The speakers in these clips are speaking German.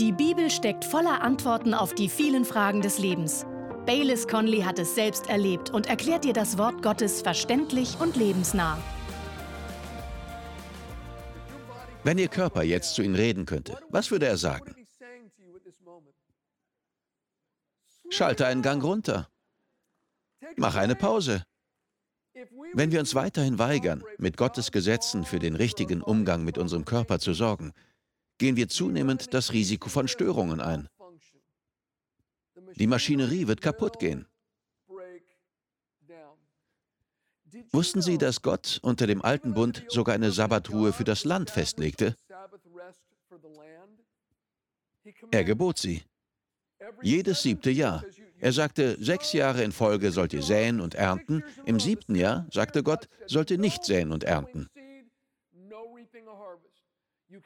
Die Bibel steckt voller Antworten auf die vielen Fragen des Lebens. Baylis Conley hat es selbst erlebt und erklärt dir das Wort Gottes verständlich und lebensnah. Wenn Ihr Körper jetzt zu Ihnen reden könnte, was würde er sagen? Schalte einen Gang runter. Mach eine Pause. Wenn wir uns weiterhin weigern, mit Gottes Gesetzen für den richtigen Umgang mit unserem Körper zu sorgen, gehen wir zunehmend das Risiko von Störungen ein. Die Maschinerie wird kaputt gehen. Wussten Sie, dass Gott unter dem alten Bund sogar eine Sabbatruhe für das Land festlegte? Er gebot sie. Jedes siebte Jahr. Er sagte, sechs Jahre in Folge sollt ihr säen und ernten. Im siebten Jahr, sagte Gott, sollt ihr nicht säen und ernten.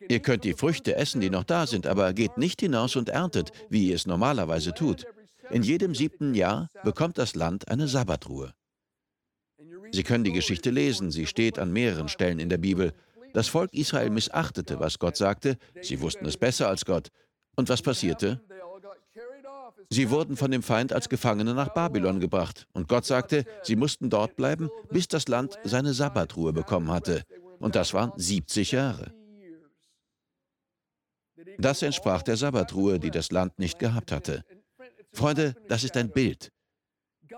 Ihr könnt die Früchte essen, die noch da sind, aber geht nicht hinaus und erntet, wie ihr es normalerweise tut. In jedem siebten Jahr bekommt das Land eine Sabbatruhe. Sie können die Geschichte lesen, sie steht an mehreren Stellen in der Bibel. Das Volk Israel missachtete, was Gott sagte, sie wussten es besser als Gott. Und was passierte? Sie wurden von dem Feind als Gefangene nach Babylon gebracht. Und Gott sagte, sie mussten dort bleiben, bis das Land seine Sabbatruhe bekommen hatte. Und das waren 70 Jahre. Das entsprach der Sabbatruhe, die das Land nicht gehabt hatte. Freunde, das ist ein Bild.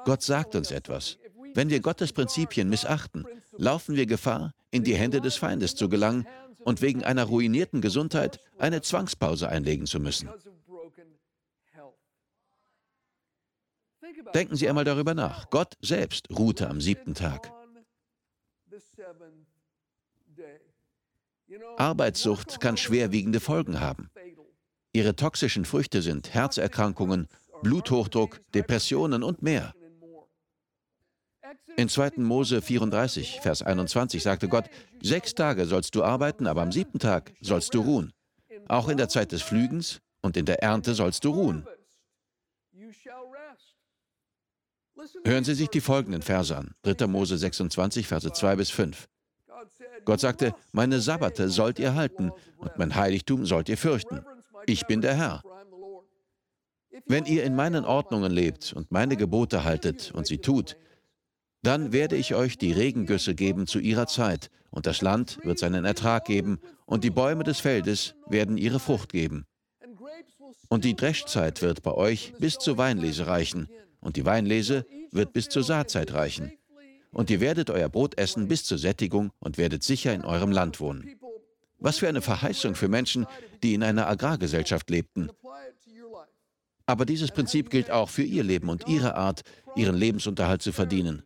Gott sagt uns etwas. Wenn wir Gottes Prinzipien missachten, laufen wir Gefahr, in die Hände des Feindes zu gelangen und wegen einer ruinierten Gesundheit eine Zwangspause einlegen zu müssen. Denken Sie einmal darüber nach. Gott selbst ruhte am siebten Tag. Arbeitssucht kann schwerwiegende Folgen haben. Ihre toxischen Früchte sind Herzerkrankungen, Bluthochdruck, Depressionen und mehr. In 2. Mose 34, Vers 21 sagte Gott, sechs Tage sollst du arbeiten, aber am siebten Tag sollst du ruhen. Auch in der Zeit des Flügens und in der Ernte sollst du ruhen. Hören Sie sich die folgenden Verse an. 3. Mose 26, Verse 2 bis 5. Gott sagte, meine Sabbate sollt ihr halten und mein Heiligtum sollt ihr fürchten. Ich bin der Herr. Wenn ihr in meinen Ordnungen lebt und meine Gebote haltet und sie tut, dann werde ich euch die Regengüsse geben zu ihrer Zeit, und das Land wird seinen Ertrag geben, und die Bäume des Feldes werden ihre Frucht geben. Und die Dreschzeit wird bei euch bis zur Weinlese reichen, und die Weinlese wird bis zur Saatzeit reichen. Und ihr werdet euer Brot essen bis zur Sättigung und werdet sicher in eurem Land wohnen. Was für eine Verheißung für Menschen, die in einer Agrargesellschaft lebten. Aber dieses Prinzip gilt auch für ihr Leben und ihre Art, ihren Lebensunterhalt zu verdienen.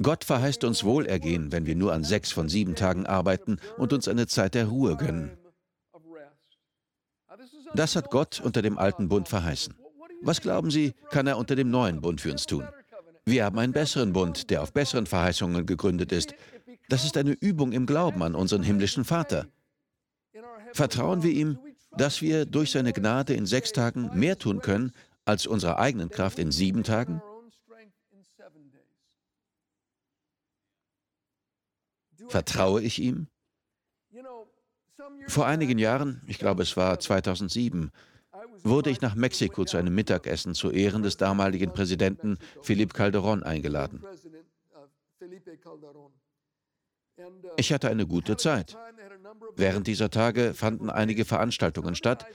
Gott verheißt uns Wohlergehen, wenn wir nur an sechs von sieben Tagen arbeiten und uns eine Zeit der Ruhe gönnen. Das hat Gott unter dem alten Bund verheißen. Was glauben Sie, kann er unter dem neuen Bund für uns tun? Wir haben einen besseren Bund, der auf besseren Verheißungen gegründet ist. Das ist eine Übung im Glauben an unseren himmlischen Vater. Vertrauen wir ihm, dass wir durch seine Gnade in sechs Tagen mehr tun können als unserer eigenen Kraft in sieben Tagen? Vertraue ich ihm? Vor einigen Jahren, ich glaube es war 2007, wurde ich nach Mexiko zu einem Mittagessen zu Ehren des damaligen Präsidenten Felipe Calderón eingeladen. Ich hatte eine gute Zeit. Während dieser Tage fanden einige Veranstaltungen statt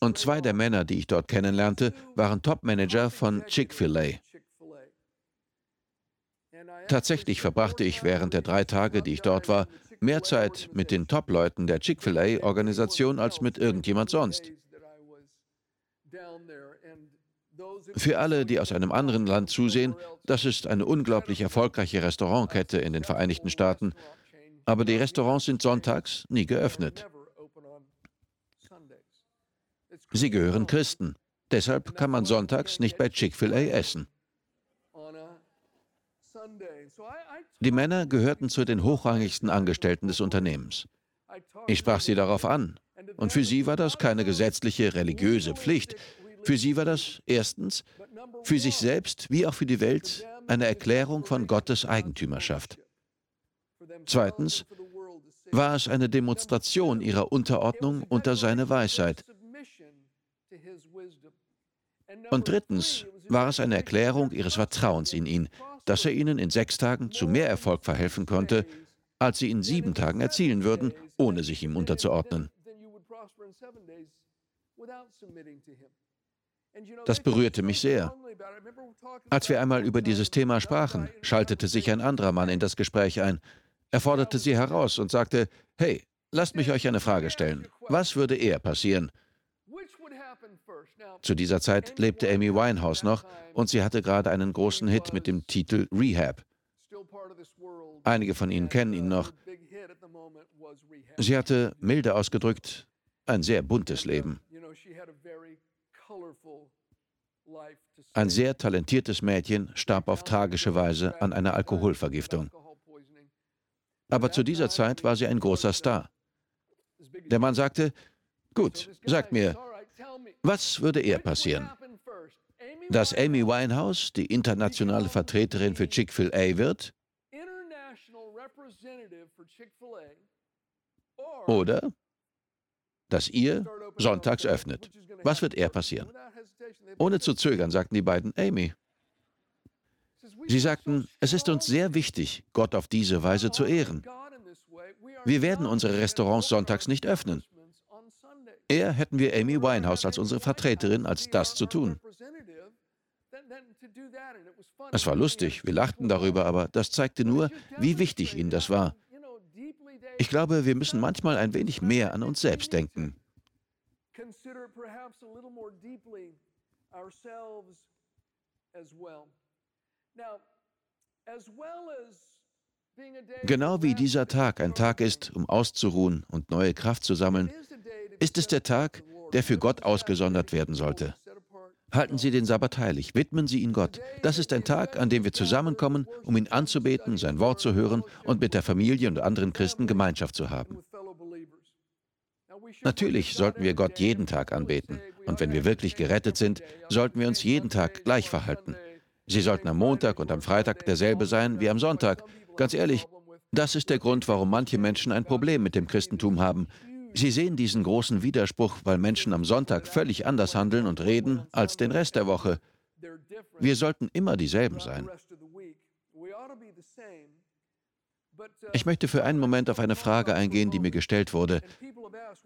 und zwei der Männer, die ich dort kennenlernte, waren Topmanager von Chick-fil-A. Tatsächlich verbrachte ich während der drei Tage, die ich dort war, mehr Zeit mit den Top-Leuten der Chick-fil-A-Organisation als mit irgendjemand sonst. Für alle, die aus einem anderen Land zusehen, das ist eine unglaublich erfolgreiche Restaurantkette in den Vereinigten Staaten, aber die Restaurants sind sonntags nie geöffnet. Sie gehören Christen. Deshalb kann man sonntags nicht bei Chick-fil-A essen. Die Männer gehörten zu den hochrangigsten Angestellten des Unternehmens. Ich sprach sie darauf an. Und für sie war das keine gesetzliche religiöse Pflicht. Für sie war das erstens für sich selbst wie auch für die Welt eine Erklärung von Gottes Eigentümerschaft. Zweitens war es eine Demonstration ihrer Unterordnung unter seine Weisheit. Und drittens war es eine Erklärung ihres Vertrauens in ihn, dass er ihnen in sechs Tagen zu mehr Erfolg verhelfen konnte, als sie in sieben Tagen erzielen würden, ohne sich ihm unterzuordnen. Das berührte mich sehr. Als wir einmal über dieses Thema sprachen, schaltete sich ein anderer Mann in das Gespräch ein. Er forderte sie heraus und sagte, hey, lasst mich euch eine Frage stellen. Was würde eher passieren? Zu dieser Zeit lebte Amy Winehouse noch und sie hatte gerade einen großen Hit mit dem Titel Rehab. Einige von Ihnen kennen ihn noch. Sie hatte, milde ausgedrückt, ein sehr buntes Leben. Ein sehr talentiertes Mädchen starb auf tragische Weise an einer Alkoholvergiftung. Aber zu dieser Zeit war sie ein großer Star. Der Mann sagte, gut, sagt mir, was würde eher passieren? Dass Amy Winehouse die internationale Vertreterin für Chick-fil-A wird? Oder dass ihr sonntags öffnet. Was wird eher passieren? Ohne zu zögern sagten die beiden Amy. Sie sagten, es ist uns sehr wichtig, Gott auf diese Weise zu ehren. Wir werden unsere Restaurants sonntags nicht öffnen. Eher hätten wir Amy Winehouse als unsere Vertreterin, als das zu tun. Es war lustig, wir lachten darüber, aber das zeigte nur, wie wichtig ihnen das war. Ich glaube, wir müssen manchmal ein wenig mehr an uns selbst denken. Genau wie dieser Tag ein Tag ist, um auszuruhen und neue Kraft zu sammeln, ist es der Tag, der für Gott ausgesondert werden sollte. Halten Sie den Sabbat heilig, widmen Sie ihn Gott. Das ist ein Tag, an dem wir zusammenkommen, um ihn anzubeten, sein Wort zu hören und mit der Familie und anderen Christen Gemeinschaft zu haben. Natürlich sollten wir Gott jeden Tag anbeten. Und wenn wir wirklich gerettet sind, sollten wir uns jeden Tag gleich verhalten. Sie sollten am Montag und am Freitag derselbe sein wie am Sonntag. Ganz ehrlich, das ist der Grund, warum manche Menschen ein Problem mit dem Christentum haben. Sie sehen diesen großen Widerspruch, weil Menschen am Sonntag völlig anders handeln und reden als den Rest der Woche. Wir sollten immer dieselben sein. Ich möchte für einen Moment auf eine Frage eingehen, die mir gestellt wurde.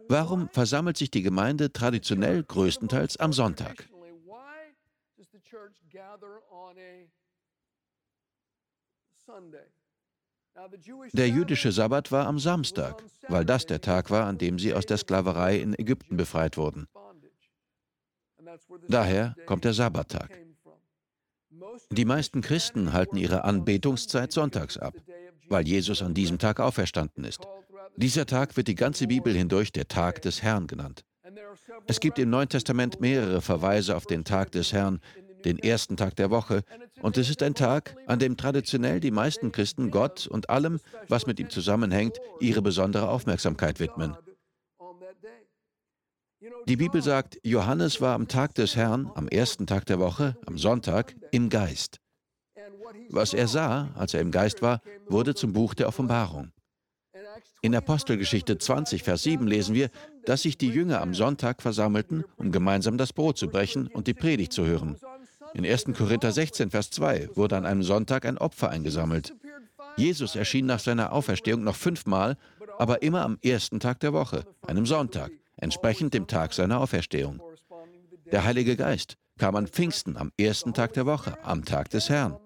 Warum versammelt sich die Gemeinde traditionell größtenteils am Sonntag? Der jüdische Sabbat war am Samstag, weil das der Tag war, an dem sie aus der Sklaverei in Ägypten befreit wurden. Daher kommt der Sabbattag. Die meisten Christen halten ihre Anbetungszeit sonntags ab, weil Jesus an diesem Tag auferstanden ist. Dieser Tag wird die ganze Bibel hindurch der Tag des Herrn genannt. Es gibt im Neuen Testament mehrere Verweise auf den Tag des Herrn, den ersten Tag der Woche, und es ist ein Tag, an dem traditionell die meisten Christen Gott und allem, was mit ihm zusammenhängt, ihre besondere Aufmerksamkeit widmen. Die Bibel sagt, Johannes war am Tag des Herrn, am ersten Tag der Woche, am Sonntag, im Geist. Was er sah, als er im Geist war, wurde zum Buch der Offenbarung. In Apostelgeschichte 20, Vers 7 lesen wir, dass sich die Jünger am Sonntag versammelten, um gemeinsam das Brot zu brechen und die Predigt zu hören. In 1. Korinther 16, Vers 2 wurde an einem Sonntag ein Opfer eingesammelt. Jesus erschien nach seiner Auferstehung noch fünfmal, aber immer am ersten Tag der Woche, einem Sonntag, entsprechend dem Tag seiner Auferstehung. Der Heilige Geist kam an Pfingsten am ersten Tag der Woche, am Tag des Herrn.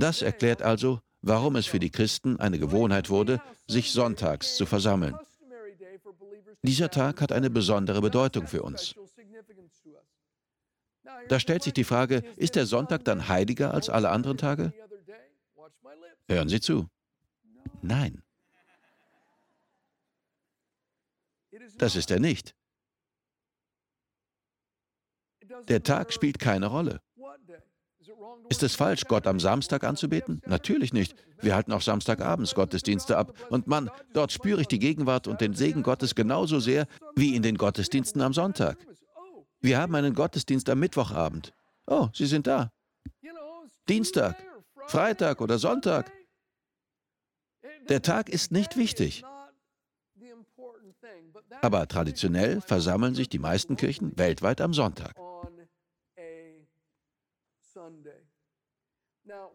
Das erklärt also, warum es für die Christen eine Gewohnheit wurde, sich sonntags zu versammeln. Dieser Tag hat eine besondere Bedeutung für uns. Da stellt sich die Frage, ist der Sonntag dann heiliger als alle anderen Tage? Hören Sie zu. Nein. Das ist er nicht. Der Tag spielt keine Rolle. Ist es falsch, Gott am Samstag anzubeten? Natürlich nicht. Wir halten auch Samstagabends Gottesdienste ab. Und Mann, dort spüre ich die Gegenwart und den Segen Gottes genauso sehr wie in den Gottesdiensten am Sonntag. Wir haben einen Gottesdienst am Mittwochabend. Oh, Sie sind da. Dienstag, Freitag oder Sonntag. Der Tag ist nicht wichtig. Aber traditionell versammeln sich die meisten Kirchen weltweit am Sonntag.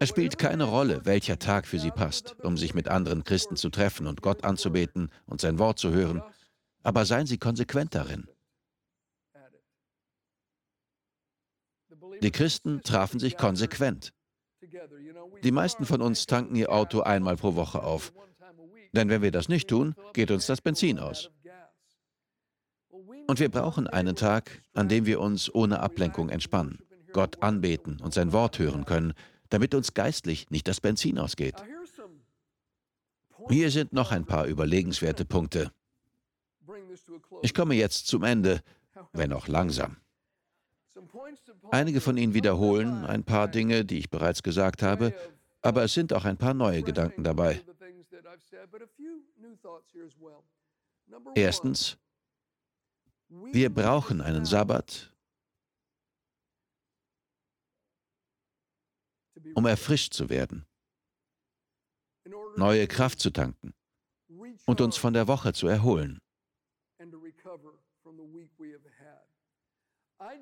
Es spielt keine Rolle, welcher Tag für sie passt, um sich mit anderen Christen zu treffen und Gott anzubeten und sein Wort zu hören, aber seien Sie konsequent darin. Die Christen trafen sich konsequent. Die meisten von uns tanken ihr Auto einmal pro Woche auf. Denn wenn wir das nicht tun, geht uns das Benzin aus. Und wir brauchen einen Tag, an dem wir uns ohne Ablenkung entspannen, Gott anbeten und sein Wort hören können, damit uns geistlich nicht das Benzin ausgeht. Hier sind noch ein paar überlegenswerte Punkte. Ich komme jetzt zum Ende, wenn auch langsam. Einige von Ihnen wiederholen ein paar Dinge, die ich bereits gesagt habe, aber es sind auch ein paar neue Gedanken dabei. Erstens, wir brauchen einen Sabbat, um erfrischt zu werden, neue Kraft zu tanken und uns von der Woche zu erholen.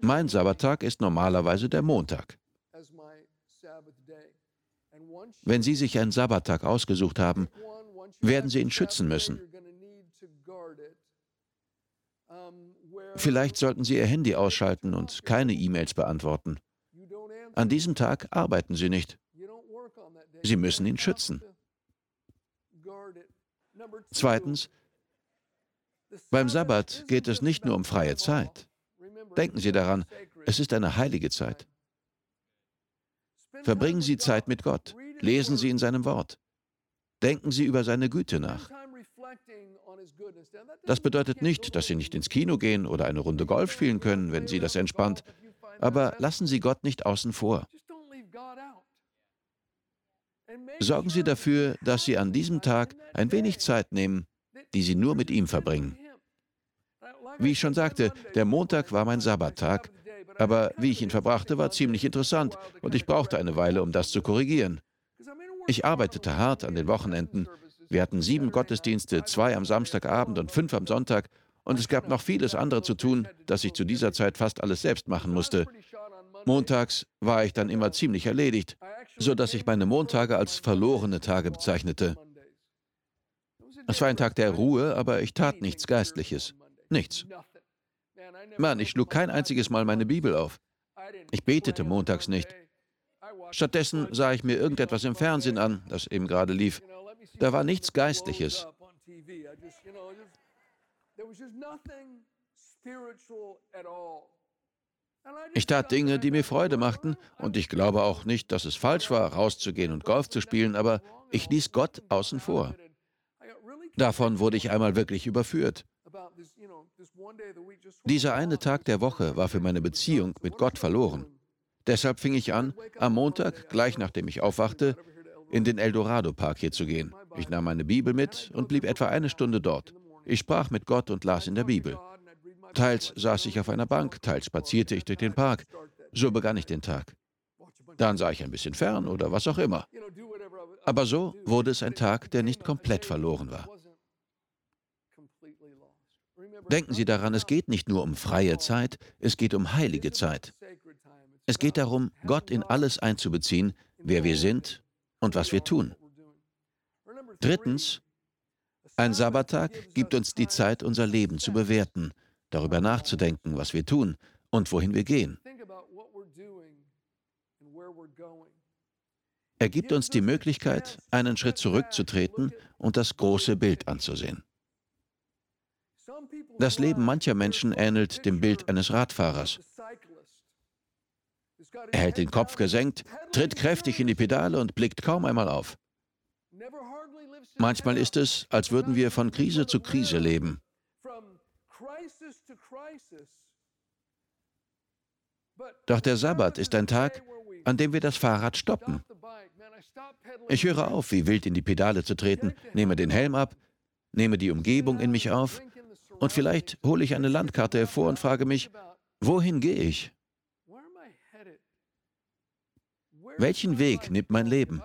Mein Sabbattag ist normalerweise der Montag. Wenn Sie sich einen Sabbattag ausgesucht haben, werden Sie ihn schützen müssen. Vielleicht sollten Sie Ihr Handy ausschalten und keine E-Mails beantworten. An diesem Tag arbeiten Sie nicht. Sie müssen ihn schützen. Zweitens, beim Sabbat geht es nicht nur um freie Zeit. Denken Sie daran, es ist eine heilige Zeit. Verbringen Sie Zeit mit Gott, lesen Sie in seinem Wort, denken Sie über seine Güte nach. Das bedeutet nicht, dass Sie nicht ins Kino gehen oder eine Runde Golf spielen können, wenn Sie das entspannt, aber lassen Sie Gott nicht außen vor. Sorgen Sie dafür, dass Sie an diesem Tag ein wenig Zeit nehmen, die Sie nur mit ihm verbringen. Wie ich schon sagte, der Montag war mein Sabbattag, aber wie ich ihn verbrachte, war ziemlich interessant und ich brauchte eine Weile, um das zu korrigieren. Ich arbeitete hart an den Wochenenden. Wir hatten sieben Gottesdienste, zwei am Samstagabend und fünf am Sonntag und es gab noch vieles andere zu tun, dass ich zu dieser Zeit fast alles selbst machen musste. Montags war ich dann immer ziemlich erledigt, so dass ich meine Montage als verlorene Tage bezeichnete. Es war ein Tag der Ruhe, aber ich tat nichts Geistliches. Nichts. Mann, ich schlug kein einziges Mal meine Bibel auf. Ich betete montags nicht. Stattdessen sah ich mir irgendetwas im Fernsehen an, das eben gerade lief. Da war nichts Geistliches. Ich tat Dinge, die mir Freude machten, und ich glaube auch nicht, dass es falsch war, rauszugehen und Golf zu spielen, aber ich ließ Gott außen vor. Davon wurde ich einmal wirklich überführt. Dieser eine Tag der Woche war für meine Beziehung mit Gott verloren. Deshalb fing ich an, am Montag, gleich nachdem ich aufwachte, in den Eldorado Park hier zu gehen. Ich nahm meine Bibel mit und blieb etwa eine Stunde dort. Ich sprach mit Gott und las in der Bibel. Teils saß ich auf einer Bank, teils spazierte ich durch den Park. So begann ich den Tag. Dann sah ich ein bisschen fern oder was auch immer. Aber so wurde es ein Tag, der nicht komplett verloren war. Denken Sie daran, es geht nicht nur um freie Zeit, es geht um heilige Zeit. Es geht darum, Gott in alles einzubeziehen, wer wir sind und was wir tun. Drittens, ein Sabbattag gibt uns die Zeit, unser Leben zu bewerten, darüber nachzudenken, was wir tun und wohin wir gehen. Er gibt uns die Möglichkeit, einen Schritt zurückzutreten und das große Bild anzusehen. Das Leben mancher Menschen ähnelt dem Bild eines Radfahrers. Er hält den Kopf gesenkt, tritt kräftig in die Pedale und blickt kaum einmal auf. Manchmal ist es, als würden wir von Krise zu Krise leben. Doch der Sabbat ist ein Tag, an dem wir das Fahrrad stoppen. Ich höre auf, wie wild in die Pedale zu treten, nehme den Helm ab, nehme die Umgebung in mich auf und vielleicht hole ich eine Landkarte hervor und frage mich, wohin gehe ich? Welchen Weg nimmt mein Leben?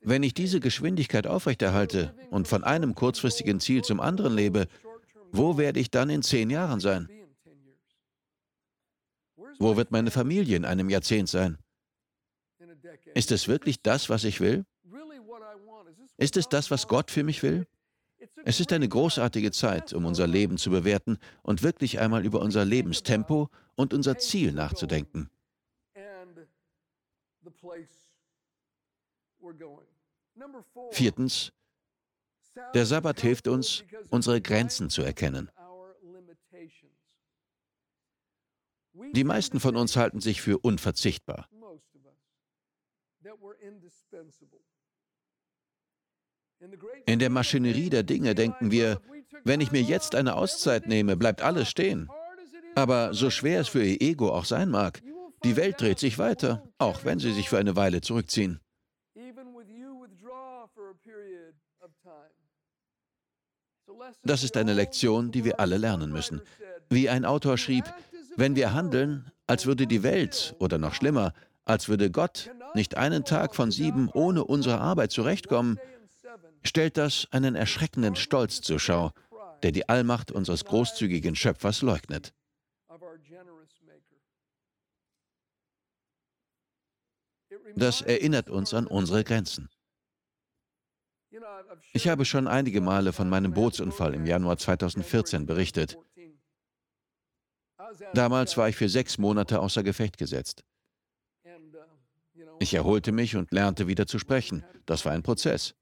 Wenn ich diese Geschwindigkeit aufrechterhalte und von einem kurzfristigen Ziel zum anderen lebe, Wo werde ich dann in zehn Jahren sein? Wo wird meine Familie in einem Jahrzehnt sein? Ist es wirklich das, was ich will? Ist es das, was Gott für mich will? Es ist eine großartige Zeit, um unser Leben zu bewerten und wirklich einmal über unser Lebenstempo und unser Ziel nachzudenken. Viertens, der Sabbat hilft uns, unsere Grenzen zu erkennen. Die meisten von uns halten sich für unverzichtbar. In der Maschinerie der Dinge denken wir, wenn ich mir jetzt eine Auszeit nehme, bleibt alles stehen. Aber so schwer es für ihr Ego auch sein mag, die Welt dreht sich weiter, auch wenn sie sich für eine Weile zurückziehen. Das ist eine Lektion, die wir alle lernen müssen. Wie ein Autor schrieb, wenn wir handeln, als würde die Welt, oder noch schlimmer, als würde Gott nicht einen Tag von sieben ohne unsere Arbeit zurechtkommen, stellt das einen erschreckenden Stolz zur Schau, der die Allmacht unseres großzügigen Schöpfers leugnet. Das erinnert uns an unsere Grenzen. Ich habe schon einige Male von meinem Bootsunfall im Januar 2014 berichtet. Damals war ich für sechs Monate außer Gefecht gesetzt. Ich erholte mich und lernte wieder zu sprechen. Das war ein Prozess.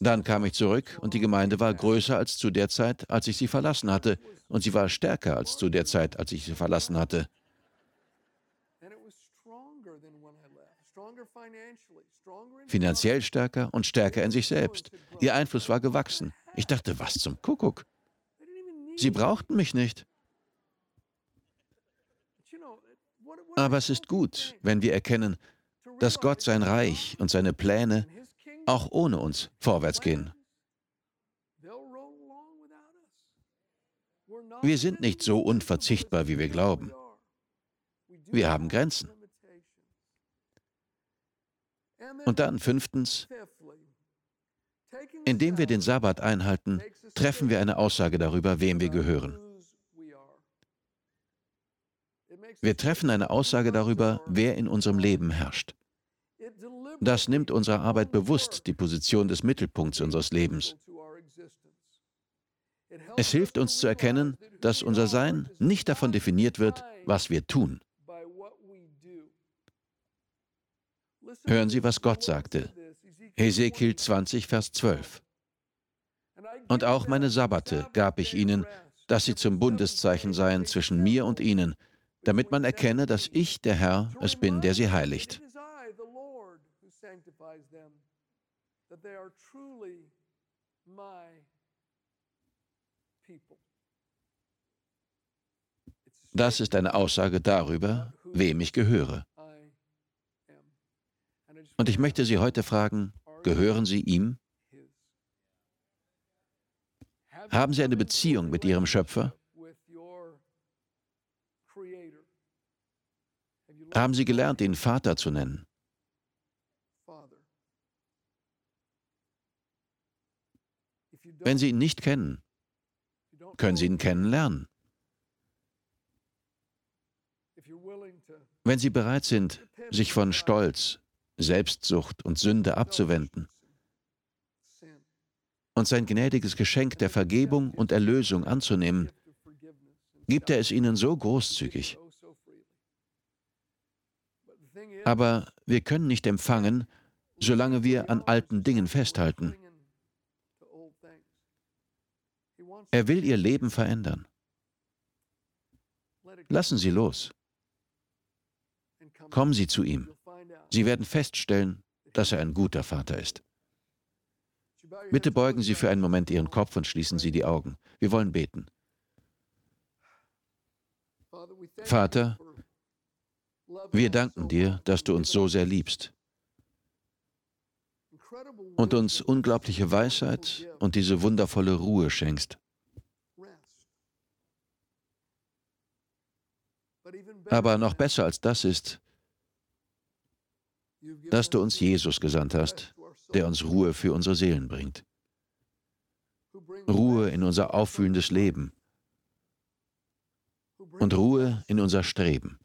Dann kam ich zurück und die Gemeinde war größer als zu der Zeit, als ich sie verlassen hatte. Und sie war stärker als zu der Zeit, als ich sie verlassen hatte. Finanziell stärker und stärker in sich selbst. Ihr Einfluss war gewachsen. Ich dachte, was zum Kuckuck? Sie brauchten mich nicht. Aber es ist gut, wenn wir erkennen, dass Gott sein Reich und seine Pläne auch ohne uns vorwärts gehen. Wir sind nicht so unverzichtbar, wie wir glauben. Wir haben Grenzen. Und dann fünftens, indem wir den Sabbat einhalten, treffen wir eine Aussage darüber, wem wir gehören. Wir treffen eine Aussage darüber, wer in unserem Leben herrscht. Das nimmt unserer Arbeit bewusst die Position des Mittelpunkts unseres Lebens. Es hilft uns zu erkennen, dass unser Sein nicht davon definiert wird, was wir tun. Hören Sie, was Gott sagte. Hesekiel 20, Vers 12. Und auch meine Sabbate gab ich ihnen, dass sie zum Bundeszeichen seien zwischen mir und ihnen, damit man erkenne, dass ich, der Herr, es bin, der sie heiligt. Das ist eine Aussage darüber, wem ich gehöre. Und ich möchte Sie heute fragen, gehören Sie ihm? Haben Sie eine Beziehung mit Ihrem Schöpfer? Haben Sie gelernt, ihn Vater zu nennen? Wenn Sie ihn nicht kennen, können Sie ihn kennenlernen. Wenn Sie bereit sind, sich von Stolz, Selbstsucht und Sünde abzuwenden und sein gnädiges Geschenk der Vergebung und Erlösung anzunehmen, gibt er es ihnen so großzügig. Aber wir können nicht empfangen, solange wir an alten Dingen festhalten. Er will ihr Leben verändern. Lassen Sie los. Kommen Sie zu ihm. Sie werden feststellen, dass er ein guter Vater ist. Bitte beugen Sie für einen Moment Ihren Kopf und schließen Sie die Augen. Wir wollen beten. Vater, wir danken dir, dass du uns so sehr liebst und uns unglaubliche Weisheit und diese wundervolle Ruhe schenkst. Aber noch besser als das ist, dass du uns Jesus gesandt hast, der uns Ruhe für unsere Seelen bringt. Ruhe in unser auffühlendes Leben und Ruhe in unser Streben.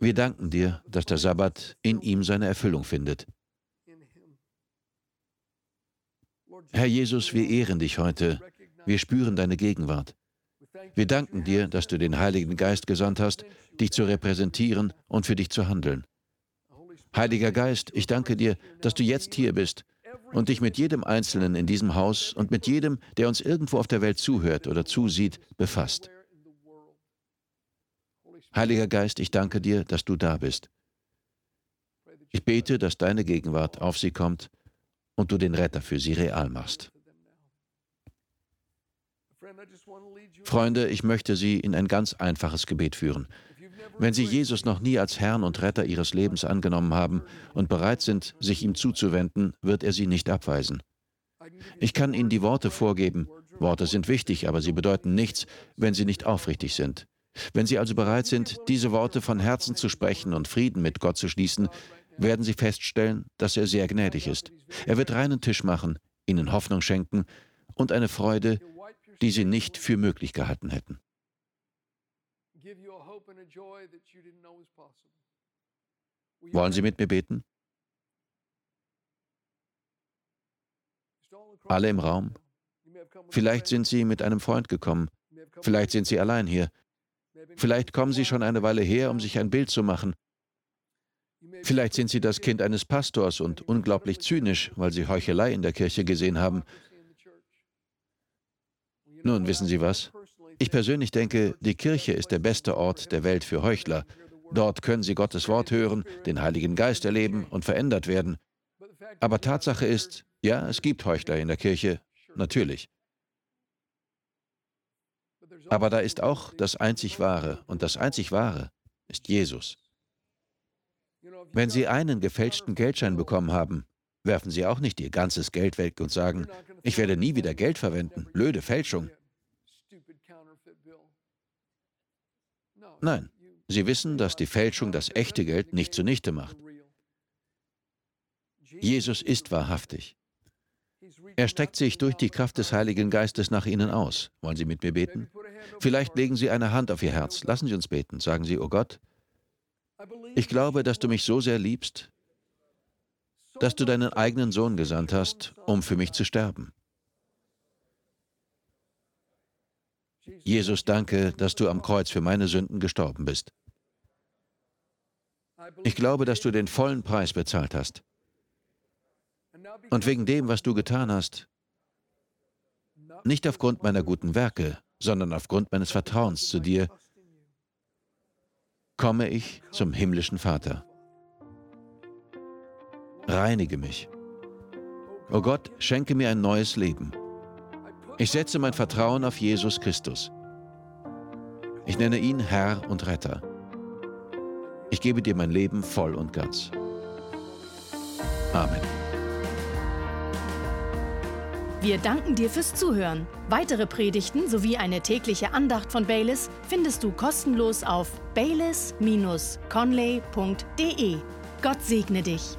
Wir danken dir, dass der Sabbat in ihm seine Erfüllung findet. Herr Jesus, wir ehren dich heute. Wir spüren deine Gegenwart. Wir danken dir, dass du den Heiligen Geist gesandt hast, dich zu repräsentieren und für dich zu handeln. Heiliger Geist, ich danke dir, dass du jetzt hier bist und dich mit jedem Einzelnen in diesem Haus und mit jedem, der uns irgendwo auf der Welt zuhört oder zusieht, befasst. Heiliger Geist, ich danke dir, dass du da bist. Ich bete, dass deine Gegenwart auf sie kommt und du den Retter für sie real machst. Freunde, ich möchte Sie in ein ganz einfaches Gebet führen. Wenn Sie Jesus noch nie als Herrn und Retter Ihres Lebens angenommen haben und bereit sind, sich ihm zuzuwenden, wird er Sie nicht abweisen. Ich kann Ihnen die Worte vorgeben. Worte sind wichtig, aber sie bedeuten nichts, wenn sie nicht aufrichtig sind. Wenn Sie also bereit sind, diese Worte von Herzen zu sprechen und Frieden mit Gott zu schließen, werden Sie feststellen, dass er sehr gnädig ist. Er wird reinen Tisch machen, Ihnen Hoffnung schenken und eine Freude, die Sie nicht für möglich gehalten hätten. Wollen Sie mit mir beten? Alle im Raum? Vielleicht sind Sie mit einem Freund gekommen. Vielleicht sind Sie allein hier. Vielleicht kommen Sie schon eine Weile her, um sich ein Bild zu machen. Vielleicht sind Sie das Kind eines Pastors und unglaublich zynisch, weil Sie Heuchelei in der Kirche gesehen haben. Nun, wissen Sie was? Ich persönlich denke, die Kirche ist der beste Ort der Welt für Heuchler. Dort können sie Gottes Wort hören, den Heiligen Geist erleben und verändert werden. Aber Tatsache ist, ja, es gibt Heuchler in der Kirche, natürlich. Aber da ist auch das Einzig Wahre, und das Einzig Wahre ist Jesus. Wenn Sie einen gefälschten Geldschein bekommen haben, werfen Sie auch nicht Ihr ganzes Geld weg und sagen, ich werde nie wieder Geld verwenden, blöde Fälschung. Nein, Sie wissen, dass die Fälschung das echte Geld nicht zunichte macht. Jesus ist wahrhaftig. Er streckt sich durch die Kraft des Heiligen Geistes nach Ihnen aus. Wollen Sie mit mir beten? Vielleicht legen Sie eine Hand auf Ihr Herz. Lassen Sie uns beten. Sagen Sie, oh Gott, ich glaube, dass du mich so sehr liebst, dass du deinen eigenen Sohn gesandt hast, um für mich zu sterben. Jesus, danke, dass du am Kreuz für meine Sünden gestorben bist. Ich glaube, dass du den vollen Preis bezahlt hast. Und wegen dem, was du getan hast, nicht aufgrund meiner guten Werke, sondern aufgrund meines Vertrauens zu dir, komme ich zum himmlischen Vater. Reinige mich. O oh Gott, schenke mir ein neues Leben. Ich setze mein Vertrauen auf Jesus Christus. Ich nenne ihn Herr und Retter. Ich gebe dir mein Leben voll und ganz. Amen. Wir danken dir fürs Zuhören. Weitere Predigten sowie eine tägliche Andacht von Baylis findest du kostenlos auf baylis-conley.de. Gott segne dich.